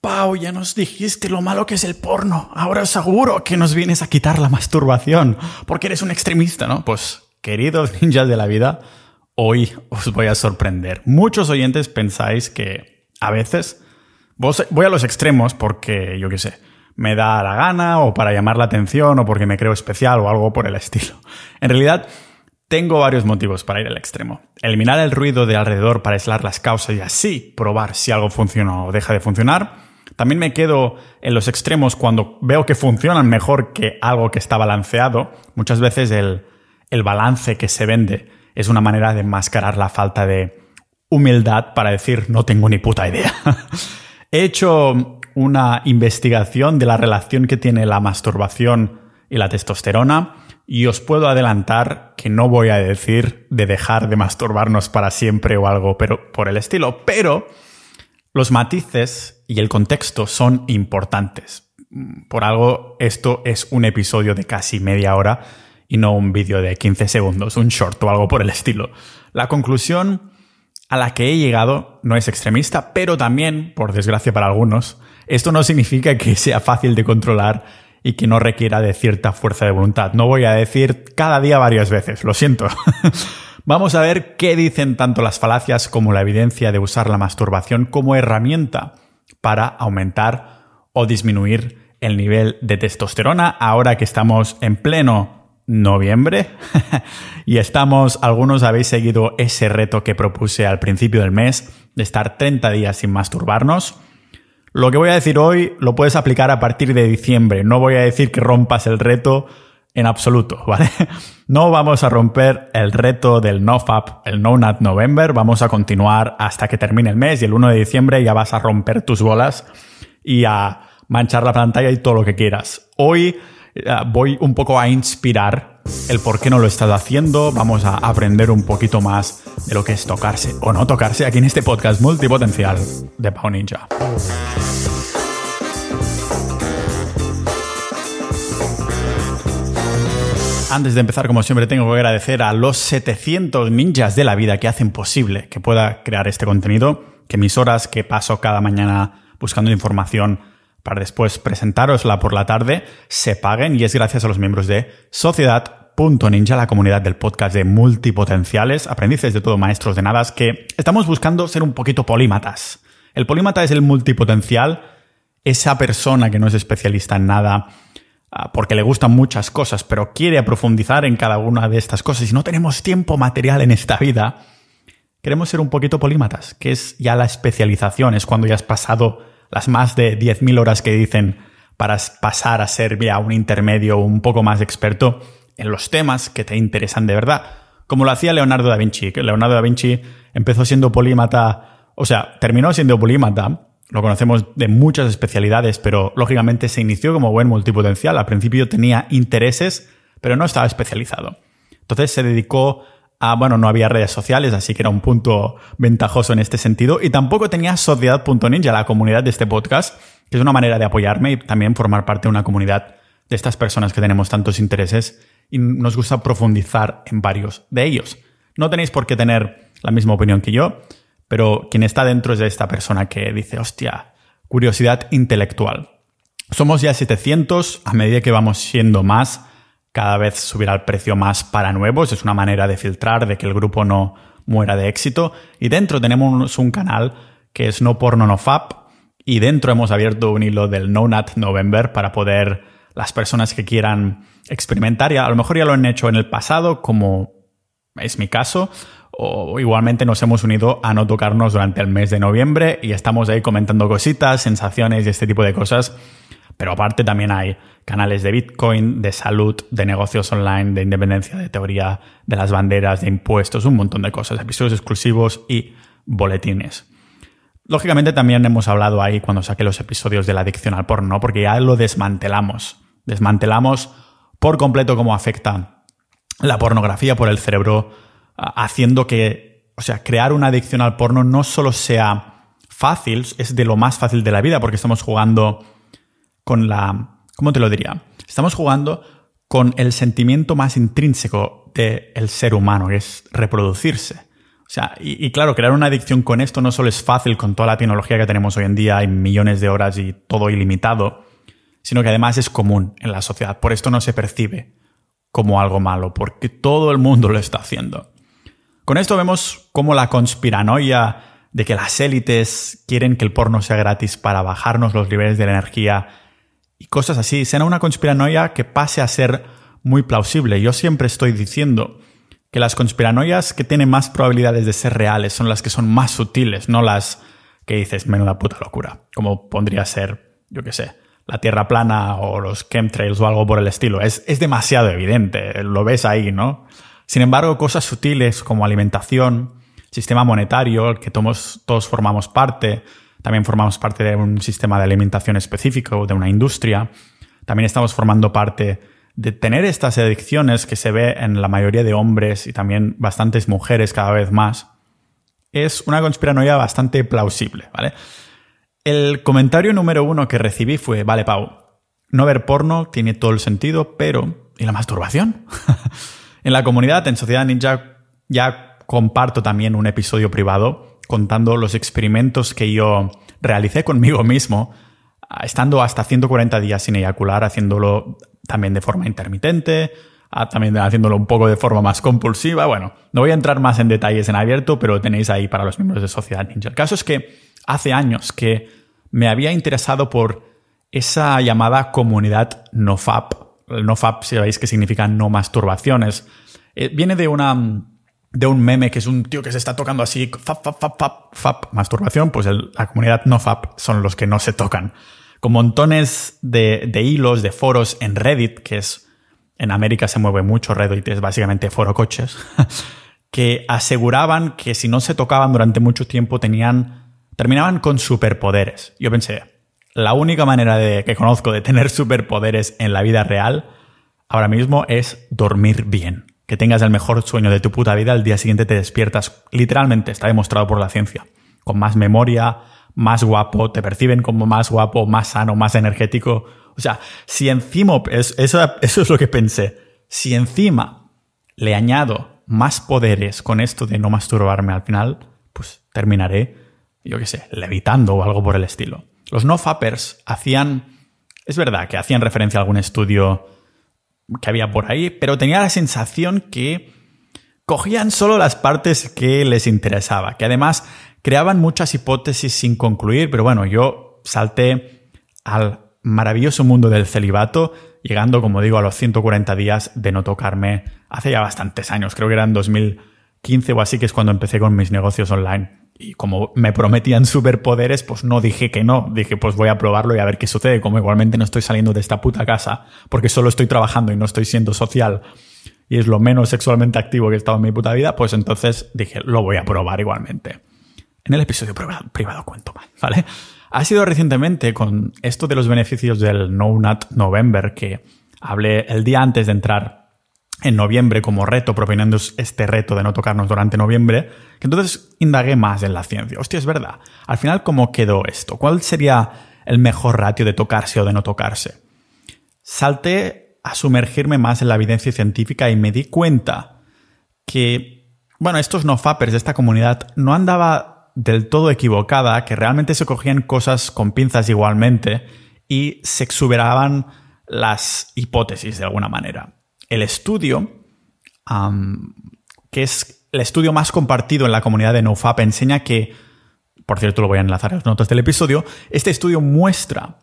Pau, ya nos dijiste lo malo que es el porno. Ahora seguro que nos vienes a quitar la masturbación, porque eres un extremista, ¿no? Pues, queridos ninjas de la vida, hoy os voy a sorprender. Muchos oyentes pensáis que a veces voy a los extremos porque, yo qué sé, me da la gana o para llamar la atención o porque me creo especial o algo por el estilo. En realidad, tengo varios motivos para ir al extremo. Eliminar el ruido de alrededor para aislar las causas y así probar si algo funciona o deja de funcionar también me quedo en los extremos cuando veo que funcionan mejor que algo que está balanceado. Muchas veces el, balance que se vende es una manera de enmascarar la falta de humildad para decir no tengo ni puta idea. He hecho una investigación de la relación que tiene la masturbación y la testosterona y os puedo adelantar que no voy a decir de dejar de masturbarnos para siempre o algo pero por el estilo, pero los matices y el contexto son importantes. Por algo, esto es un episodio de casi media hora y no un vídeo de 15 segundos, un short o algo por el estilo. La conclusión a la que he llegado no es extremista, pero también, por desgracia para algunos, esto no significa que sea fácil de controlar y que no requiera de cierta fuerza de voluntad. No voy a decir cada día varias veces, lo siento. Vamos a ver qué dicen tanto las falacias como la evidencia de usar la masturbación como herramienta para aumentar o disminuir el nivel de testosterona ahora que estamos en pleno noviembre y estamos, algunos habéis seguido ese reto que propuse al principio del mes de estar 30 días sin masturbarnos. Lo que voy a decir hoy lo puedes aplicar a partir de diciembre. No voy a decir que rompas el reto en absoluto, ¿vale? No vamos a romper el reto del NoFap, el No Nut November, vamos a continuar hasta que termine el mes y el 1 de diciembre ya vas a romper tus bolas y a manchar la pantalla y todo lo que quieras. Hoy eh, voy un poco a inspirar el por qué no lo estado haciendo, vamos a aprender un poquito más de lo que es tocarse o no tocarse aquí en este podcast multipotencial de Pau Ninja. Antes de empezar, como siempre, tengo que agradecer a los 700 ninjas de la vida que hacen posible que pueda crear este contenido, que mis horas que paso cada mañana buscando información para después presentárosla por la tarde se paguen y es gracias a los miembros de Sociedad.ninja, la comunidad del podcast de multipotenciales, aprendices de todo, maestros de nada, que estamos buscando ser un poquito polímatas. El polímata es el multipotencial, esa persona que no es especialista en nada, porque le gustan muchas cosas, pero quiere profundizar en cada una de estas cosas y no tenemos tiempo material en esta vida, queremos ser un poquito polímatas, que es ya la especialización, es cuando ya has pasado las más de 10.000 horas que dicen para pasar a ser ya un intermedio un poco más experto en los temas que te interesan de verdad, como lo hacía Leonardo da Vinci. Leonardo da Vinci empezó siendo polímata, o sea, terminó siendo polímata lo conocemos de muchas especialidades, pero lógicamente se inició como buen multipotencial. Al principio tenía intereses, pero no estaba especializado. Entonces se dedicó a, bueno, no había redes sociales, así que era un punto ventajoso en este sentido. Y tampoco tenía Sociedad.ninja, la comunidad de este podcast, que es una manera de apoyarme y también formar parte de una comunidad de estas personas que tenemos tantos intereses y nos gusta profundizar en varios de ellos. No tenéis por qué tener la misma opinión que yo. Pero quien está dentro es de esta persona que dice, hostia, curiosidad intelectual. Somos ya 700, a medida que vamos siendo más, cada vez subirá el precio más para nuevos, es una manera de filtrar, de que el grupo no muera de éxito. Y dentro tenemos un canal que es No Porno No Fap, y dentro hemos abierto un hilo del No Nut November para poder las personas que quieran experimentar, y a lo mejor ya lo han hecho en el pasado, como es mi caso, o igualmente nos hemos unido a no tocarnos durante el mes de noviembre y estamos ahí comentando cositas, sensaciones y este tipo de cosas. Pero aparte también hay canales de Bitcoin, de salud, de negocios online, de independencia, de teoría de las banderas, de impuestos, un montón de cosas, episodios exclusivos y boletines. Lógicamente también hemos hablado ahí cuando saqué los episodios de la adicción al porno, porque ya lo desmantelamos. Desmantelamos por completo cómo afecta la pornografía por el cerebro haciendo que, o sea, crear una adicción al porno no solo sea fácil, es de lo más fácil de la vida, porque estamos jugando con la... ¿Cómo te lo diría? Estamos jugando con el sentimiento más intrínseco del ser humano, que es reproducirse. O sea, y, y, claro, crear una adicción con esto no solo es fácil con toda la tecnología que tenemos hoy en día, hay millones de horas y todo ilimitado, sino que además es común en la sociedad. Por esto no se percibe como algo malo, porque todo el mundo lo está haciendo. Con esto vemos cómo la conspiranoia de que las élites quieren que el porno sea gratis para bajarnos los niveles de la energía y cosas así, sea una conspiranoia que pase a ser muy plausible. Yo siempre estoy diciendo que las conspiranoias que tienen más probabilidades de ser reales son las que son más sutiles, no las que dices, menuda puta locura, como pondría ser, yo qué sé, la Tierra plana o los chemtrails o algo por el estilo. Es, es demasiado evidente, lo ves ahí, ¿no? Sin embargo, cosas sutiles como alimentación, sistema monetario, que todos, todos formamos parte, también formamos parte de un sistema de alimentación específico, de una industria, también estamos formando parte de tener estas adicciones que se ve en la mayoría de hombres y también bastantes mujeres cada vez más, es una conspiranoia bastante plausible, ¿vale? El comentario número uno que recibí fue, vale, Pau, no ver porno tiene todo el sentido, pero ¿y la masturbación? en la comunidad, en Sociedad Ninja, ya comparto también un episodio privado contando los experimentos que yo realicé conmigo mismo, estando hasta 140 días sin eyacular, haciéndolo también de forma intermitente, también haciéndolo un poco de forma más compulsiva. Bueno, no voy a entrar más en detalles en abierto, pero tenéis ahí para los miembros de Sociedad Ninja. El caso es que hace años que me había interesado por esa llamada comunidad NoFap. El NoFap, si sabéis que significa no masturbaciones. Eh, viene de una de un meme que es un tío que se está tocando así, fap, fap, fap, fap, fap masturbación, pues la comunidad NoFap son los que no se tocan. Con montones de, de, hilos, de foros en Reddit, que es, en América se mueve mucho Reddit, es básicamente foro coches, que aseguraban que si no se tocaban durante mucho tiempo tenían terminaban con superpoderes. Yo pensé, la única manera de, que conozco de tener superpoderes en la vida real ahora mismo es dormir bien. Que tengas el mejor sueño de tu puta vida, al día siguiente te despiertas, literalmente, está demostrado por la ciencia, con más memoria, más guapo, te perciben como más guapo, más sano, más energético. O sea, si encima, eso, eso es lo que pensé, si encima le añado más poderes con esto de no masturbarme al final, pues terminaré yo qué sé, levitando o algo por el estilo. Los no-fappers hacían, es verdad que hacían referencia a algún estudio que había por ahí, pero tenía la sensación que cogían solo las partes que les interesaba, que además creaban muchas hipótesis sin concluir, pero bueno, yo salté al maravilloso mundo del celibato, llegando, como digo, a los 140 días de no tocarme hace ya bastantes años, creo que era en 2015 o así, que es cuando empecé con mis negocios online y como me prometían superpoderes, pues no dije que no. Dije, pues voy a probarlo y a ver qué sucede. Como igualmente no estoy saliendo de esta puta casa porque solo estoy trabajando y no estoy siendo social y es lo menos sexualmente activo que he estado en mi puta vida, pues entonces dije, lo voy a probar igualmente. En el episodio privado, cuento más, ¿vale? Ha sido recientemente con esto de los beneficios del No Nut November que hablé el día antes de entrar en noviembre como reto, proponiendo este reto de no tocarnos durante noviembre, que entonces indagué más en la ciencia. Hostia, es verdad. Al final, ¿cómo quedó esto? ¿Cuál sería el mejor ratio de tocarse o de no tocarse? Salté a sumergirme más en la evidencia científica y me di cuenta que, bueno, estos no fappers de esta comunidad no andaba del todo equivocada, que realmente se cogían cosas con pinzas igualmente y se exuberaban las hipótesis de alguna manera el estudio, que es el estudio más compartido en la comunidad de NoFap, enseña que, por cierto, lo voy a enlazar en las notas del episodio, este estudio muestra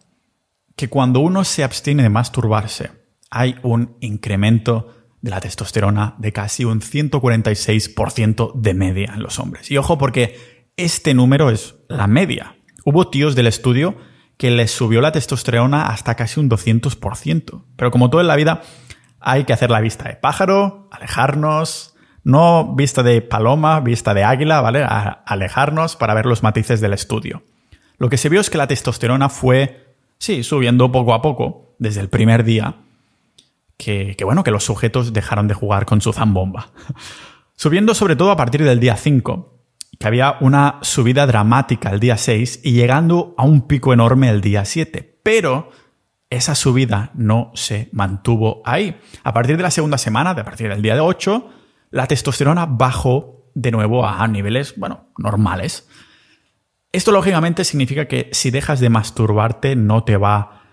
que cuando uno se abstiene de masturbarse, hay un incremento de la testosterona de casi un 146% de media en los hombres. Y ojo porque este número es la media. Hubo tíos del estudio que les subió la testosterona hasta casi un 200%. Pero como todo en la vida, hay que hacer la vista de pájaro, alejarnos, no vista de paloma, vista de águila, ¿vale? alejarnos para ver los matices del estudio. Lo que se vio es que la testosterona fue, sí, subiendo poco a poco, desde el primer día, que, que bueno, que los sujetos dejaron de jugar con su zambomba. Subiendo sobre todo a partir del día 5, que había una subida dramática el día 6 y llegando a un pico enorme el día 7. Pero esa subida no se mantuvo ahí. A partir de la segunda semana, a partir del día de 8, la testosterona bajó de nuevo a niveles, bueno, normales. Esto lógicamente significa que si dejas de masturbarte no te va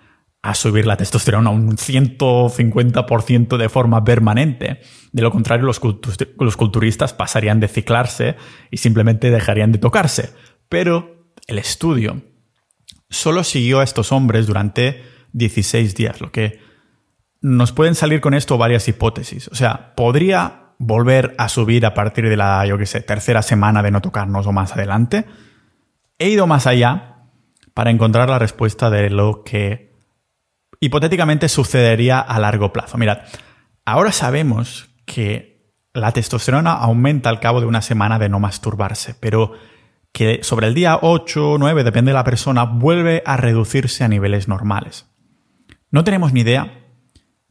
a subir la testosterona un 150% de forma permanente. De lo contrario, los, culturistas pasarían de ciclarse y simplemente dejarían de tocarse. Pero el estudio solo siguió a estos hombres durante 16 días, lo que nos pueden salir con esto varias hipótesis. O sea, podría volver a subir a partir de la, yo qué sé, tercera semana de no tocarnos o más adelante. He ido más allá para encontrar la respuesta de lo que hipotéticamente sucedería a largo plazo. Mirad, ahora sabemos que la testosterona aumenta al cabo de una semana de no masturbarse, pero que sobre el día 8 o 9, depende de la persona, vuelve a reducirse a niveles normales. No tenemos ni idea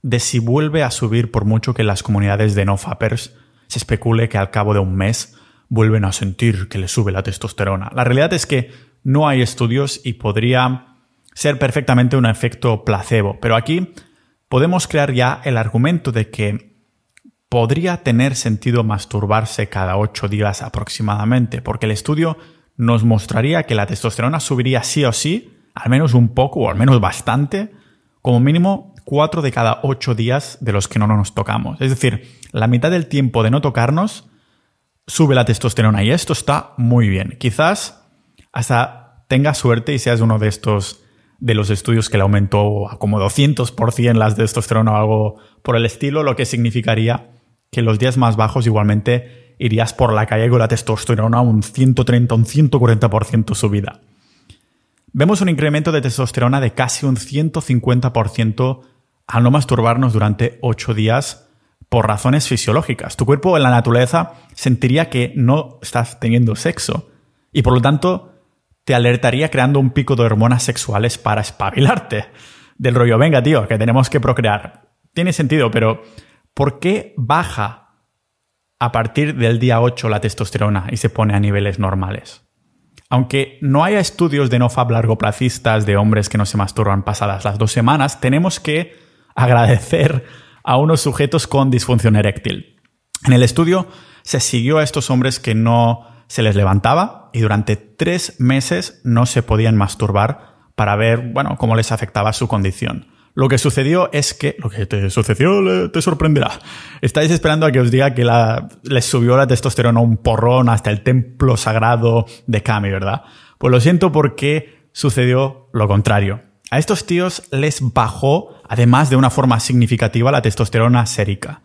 de si vuelve a subir por mucho que las comunidades de no fappers se especule que al cabo de un mes vuelven a sentir que le sube la testosterona. La realidad es que no hay estudios y podría ser perfectamente un efecto placebo. Pero aquí podemos crear ya el argumento de que podría tener sentido masturbarse cada ocho días aproximadamente, porque el estudio nos mostraría que la testosterona subiría sí o sí, al menos un poco o al menos bastante, como mínimo cuatro de cada ocho días de los que no nos tocamos. Es decir, la mitad del tiempo de no tocarnos sube la testosterona y esto está muy bien. Quizás hasta tengas suerte y seas uno de estos de los estudios que le aumentó a como 200% las testosterona o algo por el estilo, lo que significaría que los días más bajos igualmente irías por la calle con la testosterona un 130, un 140% subida. Vemos un incremento de testosterona de casi un 150% al no masturbarnos durante 8 días por razones fisiológicas. Tu cuerpo en la naturaleza sentiría que no estás teniendo sexo y por lo tanto te alertaría creando un pico de hormonas sexuales para espabilarte. Del rollo, venga, tío, que tenemos que procrear. Tiene sentido, pero ¿por qué baja a partir del día 8 la testosterona y se pone a niveles normales? Aunque no haya estudios de nofab largoplacistas de hombres que no se masturban pasadas las dos semanas, tenemos que agradecer a unos sujetos con disfunción eréctil. En el estudio se siguió a estos hombres que no se les levantaba y durante tres meses no se podían masturbar para ver, bueno, cómo les afectaba su condición. Lo que sucedió es que, lo que te sucedió te sorprenderá. Estáis esperando a que os diga que les subió la testosterona un porrón hasta el templo sagrado de Kami, ¿verdad? Pues lo siento porque sucedió lo contrario. A estos tíos les bajó, además de una forma significativa, la testosterona sérica.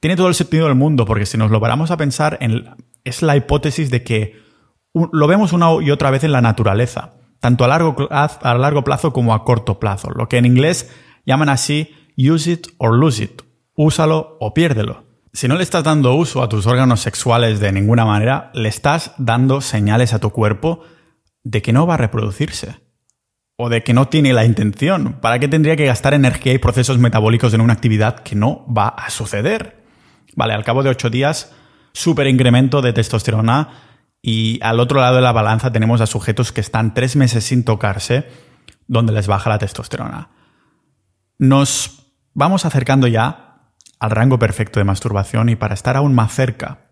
Tiene todo el sentido del mundo, porque si nos lo paramos a pensar en, es la hipótesis de que lo vemos una y otra vez en la naturaleza, tanto a largo, a largo plazo como a corto plazo, lo que en inglés llaman así use it or lose it, úsalo o piérdelo. Si no le estás dando uso a tus órganos sexuales de ninguna manera, le estás dando señales a tu cuerpo de que no va a reproducirse. O de que no tiene la intención. ¿Para qué tendría que gastar energía y procesos metabólicos en una actividad que no va a suceder? Vale, al cabo de ocho días súper incremento de testosterona y al otro lado de la balanza tenemos a sujetos que están tres meses sin tocarse, donde les baja la testosterona. Nos vamos acercando ya al rango perfecto de masturbación y para estar aún más cerca,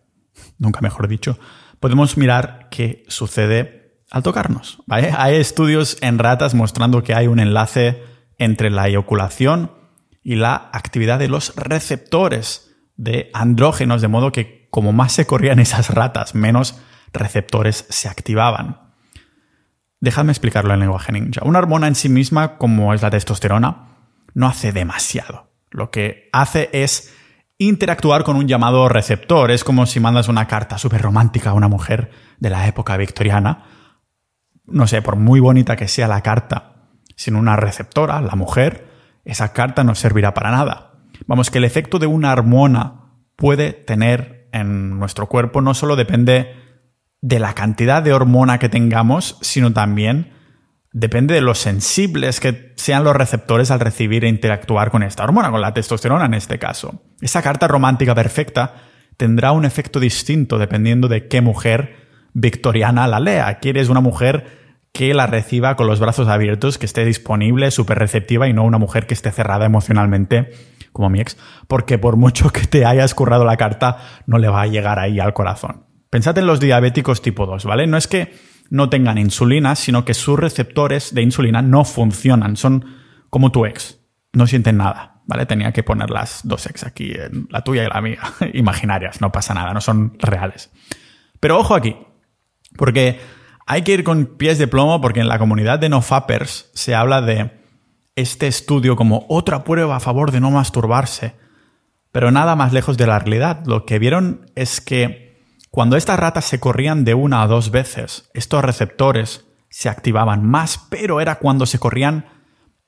nunca mejor dicho, podemos mirar qué sucede al tocarnos. Hay estudios en ratas mostrando que hay un enlace entre la eyaculación y la actividad de los receptores de andrógenos, de modo que como más se corrían esas ratas, menos receptores se activaban. Dejadme explicarlo en lenguaje ninja. Una hormona en sí misma, como es la testosterona, no hace demasiado. Lo que hace es interactuar con un llamado receptor. Es como si mandas una carta súper romántica a una mujer de la época victoriana. No sé, por muy bonita que sea la carta, sin una receptora, la mujer, esa carta no servirá para nada. Vamos, que el efecto de una hormona puede tener en nuestro cuerpo no solo depende de la cantidad de hormona que tengamos, sino también depende de lo sensibles que sean los receptores al recibir e interactuar con esta hormona, con la testosterona en este caso. Esa carta romántica perfecta tendrá un efecto distinto dependiendo de qué mujer victoriana la lea. Quieres una mujer que la reciba con los brazos abiertos, que esté disponible, súper receptiva y no una mujer que esté cerrada emocionalmente como mi ex, porque por mucho que te hayas currado la carta, no le va a llegar ahí al corazón. Pensad en los diabéticos tipo 2, ¿vale? No es que no tengan insulina, sino que sus receptores de insulina no funcionan. Son como tu ex. No sienten nada, ¿vale? Tenía que poner las dos ex aquí, la tuya y la mía, imaginarias, no pasa nada, no son reales. Pero ojo aquí, porque hay que ir con pies de plomo porque en la comunidad de no-fappers se habla de este estudio como otra prueba a favor de no masturbarse. Pero nada más lejos de la realidad. Lo que vieron es que cuando estas ratas se corrían de una a dos veces, estos receptores se activaban más, pero era cuando se corrían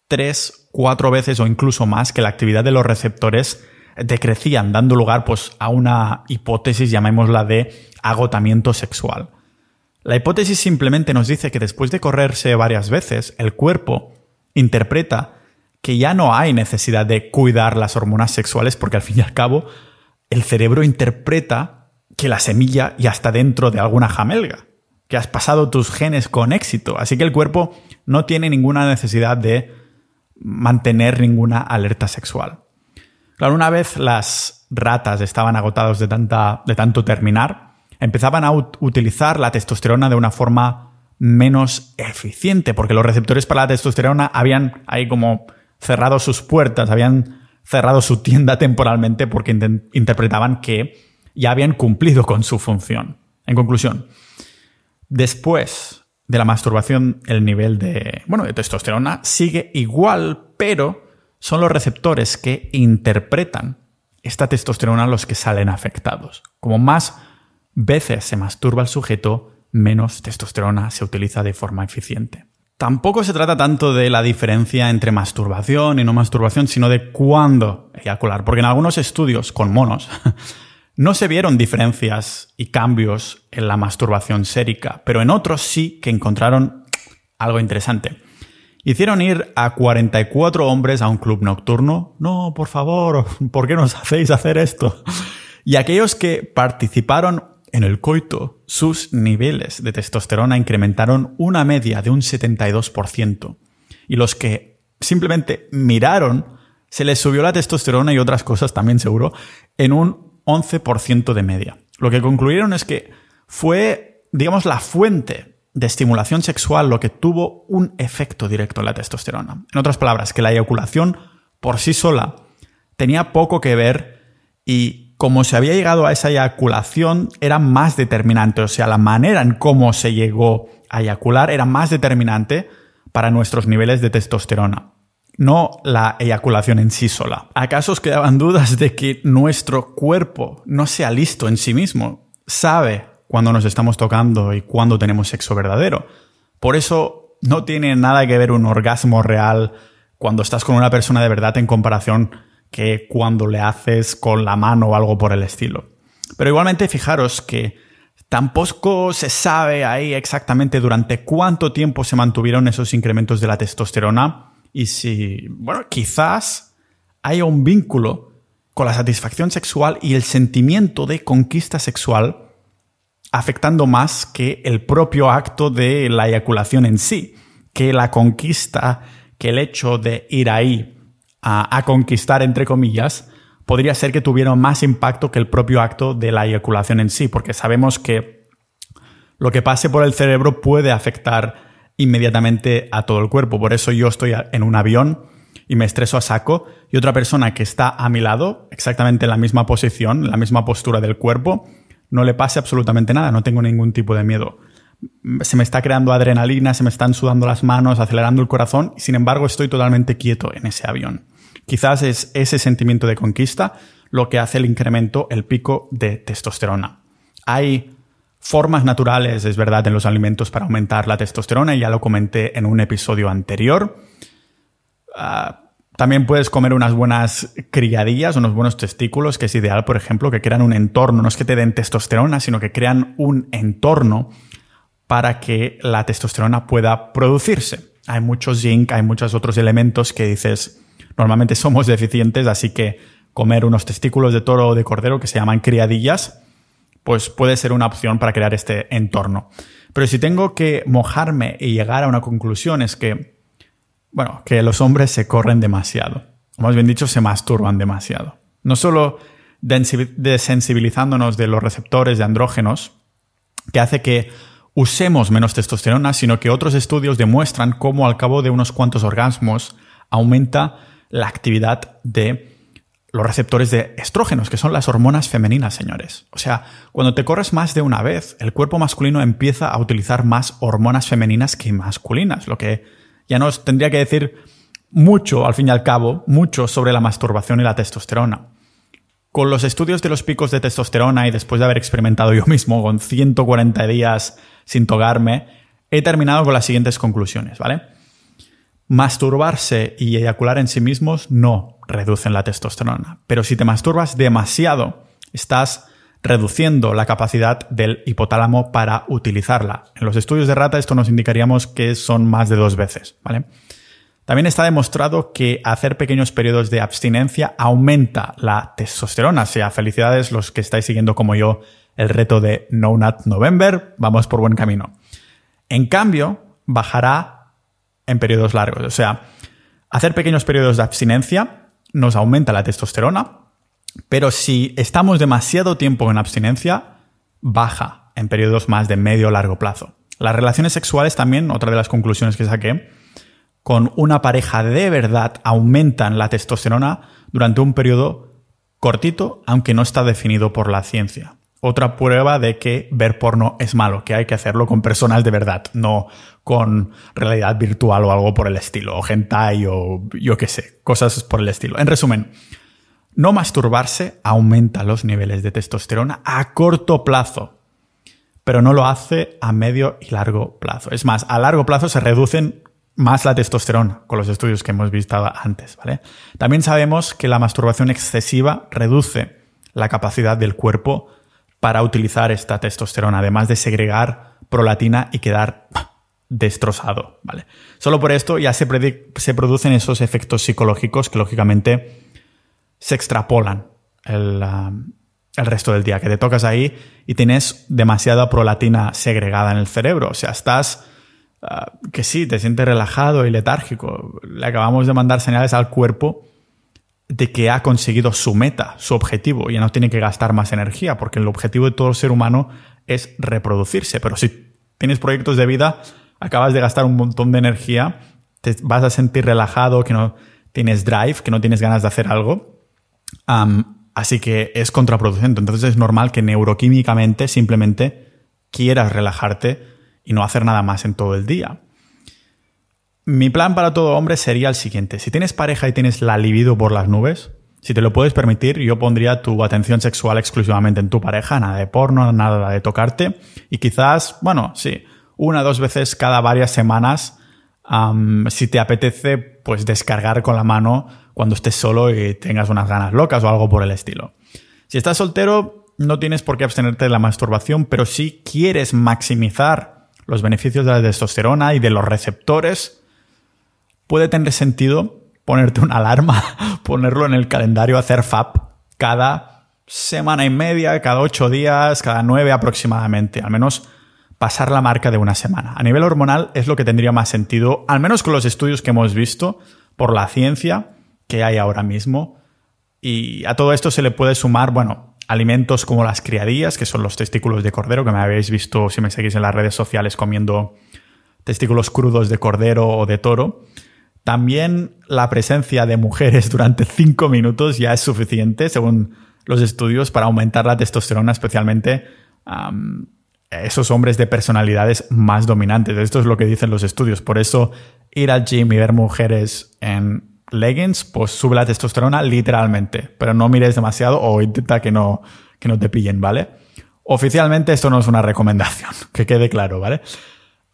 tres, cuatro veces o incluso más que la actividad de los receptores decrecían, dando lugar pues, a una hipótesis, llamémosla de agotamiento sexual. La hipótesis simplemente nos dice que después de correrse varias veces, el cuerpo interpreta que ya no hay necesidad de cuidar las hormonas sexuales porque al fin y al cabo el cerebro interpreta que la semilla ya está dentro de alguna jamelga, que has pasado tus genes con éxito, así que el cuerpo no tiene ninguna necesidad de mantener ninguna alerta sexual. Claro, una vez las ratas estaban agotados de, tanta, de tanto terminar, empezaban a utilizar la testosterona de una forma menos eficiente, porque los receptores para la testosterona habían ahí como cerrado sus puertas, habían cerrado su tienda temporalmente porque interpretaban que ya habían cumplido con su función. En conclusión, después de la masturbación, el nivel de, bueno, de testosterona sigue igual, pero son los receptores que interpretan esta testosterona los que salen afectados. Como más veces se masturba el sujeto, menos testosterona se utiliza de forma eficiente. Tampoco se trata tanto de la diferencia entre masturbación y no masturbación, sino de cuándo eyacular, porque en algunos estudios con monos no se vieron diferencias y cambios en la masturbación sérica, pero en otros sí que encontraron algo interesante. Hicieron ir a 44 hombres a un club nocturno. No, por favor, ¿por qué nos hacéis hacer esto? Y aquellos que participaron en el coito, sus niveles de testosterona incrementaron una media de un 72%. Y los que simplemente miraron, se les subió la testosterona y otras cosas también seguro, en un 11% de media. Lo que concluyeron es que fue, digamos, la fuente de estimulación sexual lo que tuvo un efecto directo en la testosterona. En otras palabras, que la eyaculación por sí sola tenía poco que ver y como se había llegado a esa eyaculación era más determinante, o sea, la manera en cómo se llegó a eyacular era más determinante para nuestros niveles de testosterona, no la eyaculación en sí sola. ¿Acaso os quedaban dudas de que nuestro cuerpo no sea listo en sí mismo? Sabe cuándo nos estamos tocando y cuándo tenemos sexo verdadero. Por eso no tiene nada que ver un orgasmo real cuando estás con una persona de verdad en comparación que cuando le haces con la mano o algo por el estilo. Pero igualmente fijaros que tampoco se sabe ahí exactamente durante cuánto tiempo se mantuvieron esos incrementos de la testosterona y si, bueno, quizás haya un vínculo con la satisfacción sexual y el sentimiento de conquista sexual afectando más que el propio acto de la eyaculación en sí, que la conquista, que el hecho de ir ahí a, conquistar, entre comillas, podría ser que tuviera más impacto que el propio acto de la eyaculación en sí, porque sabemos que lo que pase por el cerebro puede afectar inmediatamente a todo el cuerpo. Por eso yo estoy en un avión y me estreso a saco y otra persona que está a mi lado, exactamente en la misma posición, en la misma postura del cuerpo, no le pase absolutamente nada, no tengo ningún tipo de miedo. Se me está creando adrenalina, se me están sudando las manos, acelerando el corazón, y sin embargo estoy totalmente quieto en ese avión. Quizás es ese sentimiento de conquista lo que hace el incremento, el pico de testosterona. Hay formas naturales, es verdad, en los alimentos para aumentar la testosterona, y ya lo comenté en un episodio anterior. Ah, también puedes comer unas buenas criadillas, unos buenos testículos, que es ideal, por ejemplo, que crean un entorno, no es que te den testosterona, sino que crean un entorno para que la testosterona pueda producirse. Hay muchos zinc, hay muchos otros elementos que dices, Normalmente somos deficientes, así que comer unos testículos de toro o de cordero que se llaman criadillas, pues puede ser una opción para crear este entorno. Pero si tengo que mojarme y llegar a una conclusión es que, bueno, que los hombres se corren demasiado. O más bien dicho, se masturban demasiado. No solo desensibilizándonos de los receptores de andrógenos, que hace que usemos menos testosterona, sino que otros estudios demuestran cómo al cabo de unos cuantos orgasmos aumenta la actividad de los receptores de estrógenos, que son las hormonas femeninas, señores. O sea, cuando te corres más de una vez, el cuerpo masculino empieza a utilizar más hormonas femeninas que masculinas, lo que ya nos tendría que decir mucho, al fin y al cabo, mucho sobre la masturbación y la testosterona. Con los estudios de los picos de testosterona y después de haber experimentado yo mismo con 140 días sin tocarme, he terminado con las siguientes conclusiones, ¿vale? Masturbarse y eyacular en sí mismos no reducen la testosterona, pero si te masturbas demasiado, estás reduciendo la capacidad del hipotálamo para utilizarla. En los estudios de rata esto nos indicaríamos que son más de dos veces, ¿vale? También está demostrado que hacer pequeños periodos de abstinencia aumenta la testosterona. O sea, felicidades los que estáis siguiendo como yo el reto de No Nut November. Vamos por buen camino. En cambio, bajará en periodos largos. O sea, hacer pequeños periodos de abstinencia nos aumenta la testosterona, pero si estamos demasiado tiempo en abstinencia, baja en periodos más de medio o largo plazo. Las relaciones sexuales también, otra de las conclusiones que saqué, con una pareja de verdad aumentan la testosterona durante un periodo cortito, aunque no está definido por la ciencia. Otra prueba de que ver porno es malo, que hay que hacerlo con personas de verdad, no con realidad virtual o algo por el estilo, o hentai o yo qué sé, cosas por el estilo. En resumen, no masturbarse aumenta los niveles de testosterona a corto plazo, pero no lo hace a medio y largo plazo. Es más, a largo plazo se reducen más la testosterona, con los estudios que hemos visto antes, ¿vale? También sabemos que la masturbación excesiva reduce la capacidad del cuerpo para utilizar esta testosterona, además de segregar prolatina y quedar destrozado, ¿vale? Solo por esto ya se, producen esos efectos psicológicos que lógicamente se extrapolan el, el resto del día, que te tocas ahí y tienes demasiada prolatina segregada en el cerebro, o sea, estás Ah, que sí, te sientes relajado y letárgico. Le acabamos de mandar señales al cuerpo de que ha conseguido su meta, su objetivo, ya no tiene que gastar más energía, porque el objetivo de todo ser humano es reproducirse. Pero si tienes proyectos de vida, acabas de gastar un montón de energía, te vas a sentir relajado, que no tienes drive, que no tienes ganas de hacer algo. así que es contraproducente. Entonces es normal que neuroquímicamente simplemente quieras relajarte y no hacer nada más en todo el día. Mi plan para todo hombre sería el siguiente. Si tienes pareja y tienes la libido por las nubes, si te lo puedes permitir, yo pondría tu atención sexual exclusivamente en tu pareja, nada de porno, nada de tocarte. Y quizás, bueno, sí, una o dos veces cada varias semanas, si te apetece, pues descargar con la mano cuando estés solo y tengas unas ganas locas o algo por el estilo. Si estás soltero, no tienes por qué abstenerte de la masturbación, pero si quieres maximizar los beneficios de la testosterona y de los receptores, puede tener sentido ponerte una alarma, ponerlo en el calendario, hacer FAP cada semana y media, cada ocho días, cada nueve aproximadamente, al menos pasar la marca de una semana. A nivel hormonal es lo que tendría más sentido, al menos con los estudios que hemos visto, por la ciencia que hay ahora mismo. Y a todo esto se le puede sumar, bueno, alimentos como las criadillas, que son los testículos de cordero, que me habéis visto si me seguís en las redes sociales comiendo testículos crudos de cordero o de toro. También la presencia de mujeres durante cinco minutos ya es suficiente, según los estudios, para aumentar la testosterona, especialmente esos hombres de personalidades más dominantes. Esto es lo que dicen los estudios. Por eso ir al gym y ver mujeres en leggings, pues sube la testosterona literalmente. Pero no mires demasiado o intenta que no, que no te pillen, ¿vale? Oficialmente esto no es una recomendación, que quede claro, ¿vale?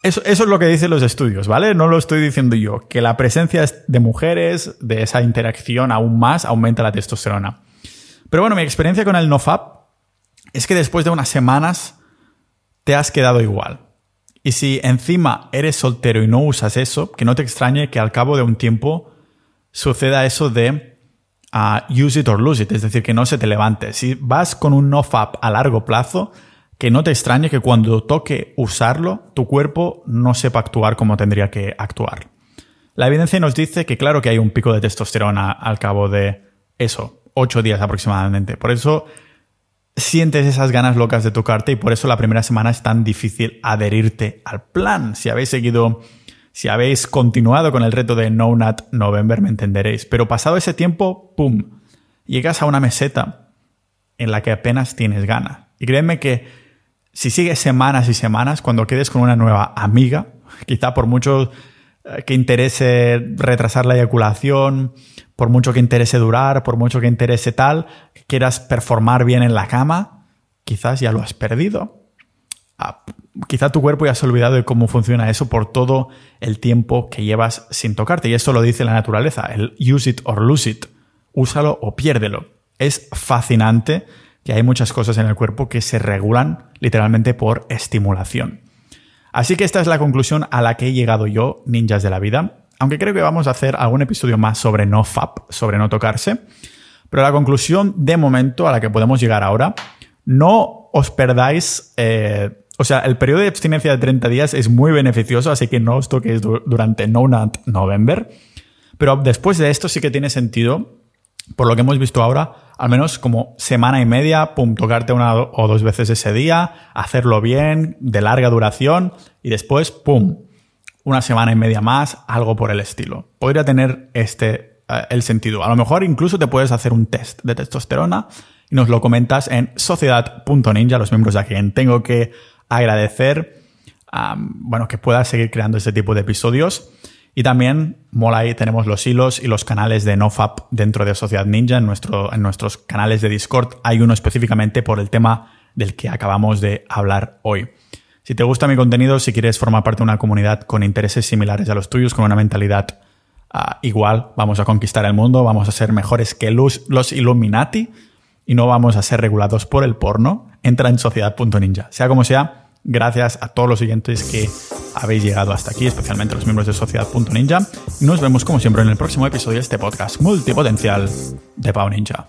Eso, es lo que dicen los estudios, ¿vale? No lo estoy diciendo yo, que la presencia de mujeres, de esa interacción aún más, aumenta la testosterona. Pero bueno, mi experiencia con el NoFap es que después de unas semanas te has quedado igual. Y si encima eres soltero y no usas eso, que no te extrañe que al cabo de un tiempo suceda eso de uh, use it or lose it, es decir, que no se te levante. Si vas con un no-fap a largo plazo, que no te extrañe que cuando toque usarlo, tu cuerpo no sepa actuar como tendría que actuar. La evidencia nos dice que claro que hay un pico de testosterona al cabo de eso, ocho días aproximadamente. Por eso sientes esas ganas locas de tocarte y por eso la primera semana es tan difícil adherirte al plan. Si habéis seguido, si habéis continuado con el reto de No Nut November, me entenderéis. Pero pasado ese tiempo, ¡pum! Llegas a una meseta en la que apenas tienes ganas. Y créeme que si sigues semanas y semanas, cuando quedes con una nueva amiga, quizá por mucho eh, que interese retrasar la eyaculación, por mucho que interese durar, por mucho que interese tal, que quieras performar bien en la cama, quizás ya lo has perdido. Ah, quizá tu cuerpo ya se ha olvidado de cómo funciona eso por todo el tiempo que llevas sin tocarte. Y eso lo dice la naturaleza, el use it or lose it. Úsalo o piérdelo. Es fascinante que hay muchas cosas en el cuerpo que se regulan literalmente por estimulación. Así que esta es la conclusión a la que he llegado yo, ninjas de la vida. Aunque creo que vamos a hacer algún episodio más sobre no FAP, sobre no tocarse. Pero la conclusión de momento a la que podemos llegar ahora, no os perdáis, eh, o sea, el periodo de abstinencia de 30 días es muy beneficioso, así que no os toquéis durante No Nut November. Pero después de esto sí que tiene sentido, por lo que hemos visto ahora, al menos como semana y media, pum, tocarte una o dos veces ese día, hacerlo bien, de larga duración, y después, pum, una semana y media más, algo por el estilo. Podría tener este eh, el sentido. A lo mejor incluso te puedes hacer un test de testosterona y nos lo comentas en sociedad.ninja, los miembros a quien tengo que agradecer, bueno, que puedas seguir creando este tipo de episodios. Y también mola ahí, tenemos los hilos y los canales de NoFap dentro de Sociedad Ninja. En, nuestro, en nuestros canales de Discord hay uno específicamente por el tema del que acabamos de hablar hoy. Si te gusta mi contenido, si quieres formar parte de una comunidad con intereses similares a los tuyos, con una mentalidad ah, igual, vamos a conquistar el mundo, vamos a ser mejores que los, los Illuminati y no vamos a ser regulados por el porno, entra en sociedad.ninja. Sea como sea, gracias a todos los siguientes que habéis llegado hasta aquí, especialmente los miembros de sociedad.ninja. Nos vemos como siempre en el próximo episodio de este podcast multipotencial de Pau Ninja.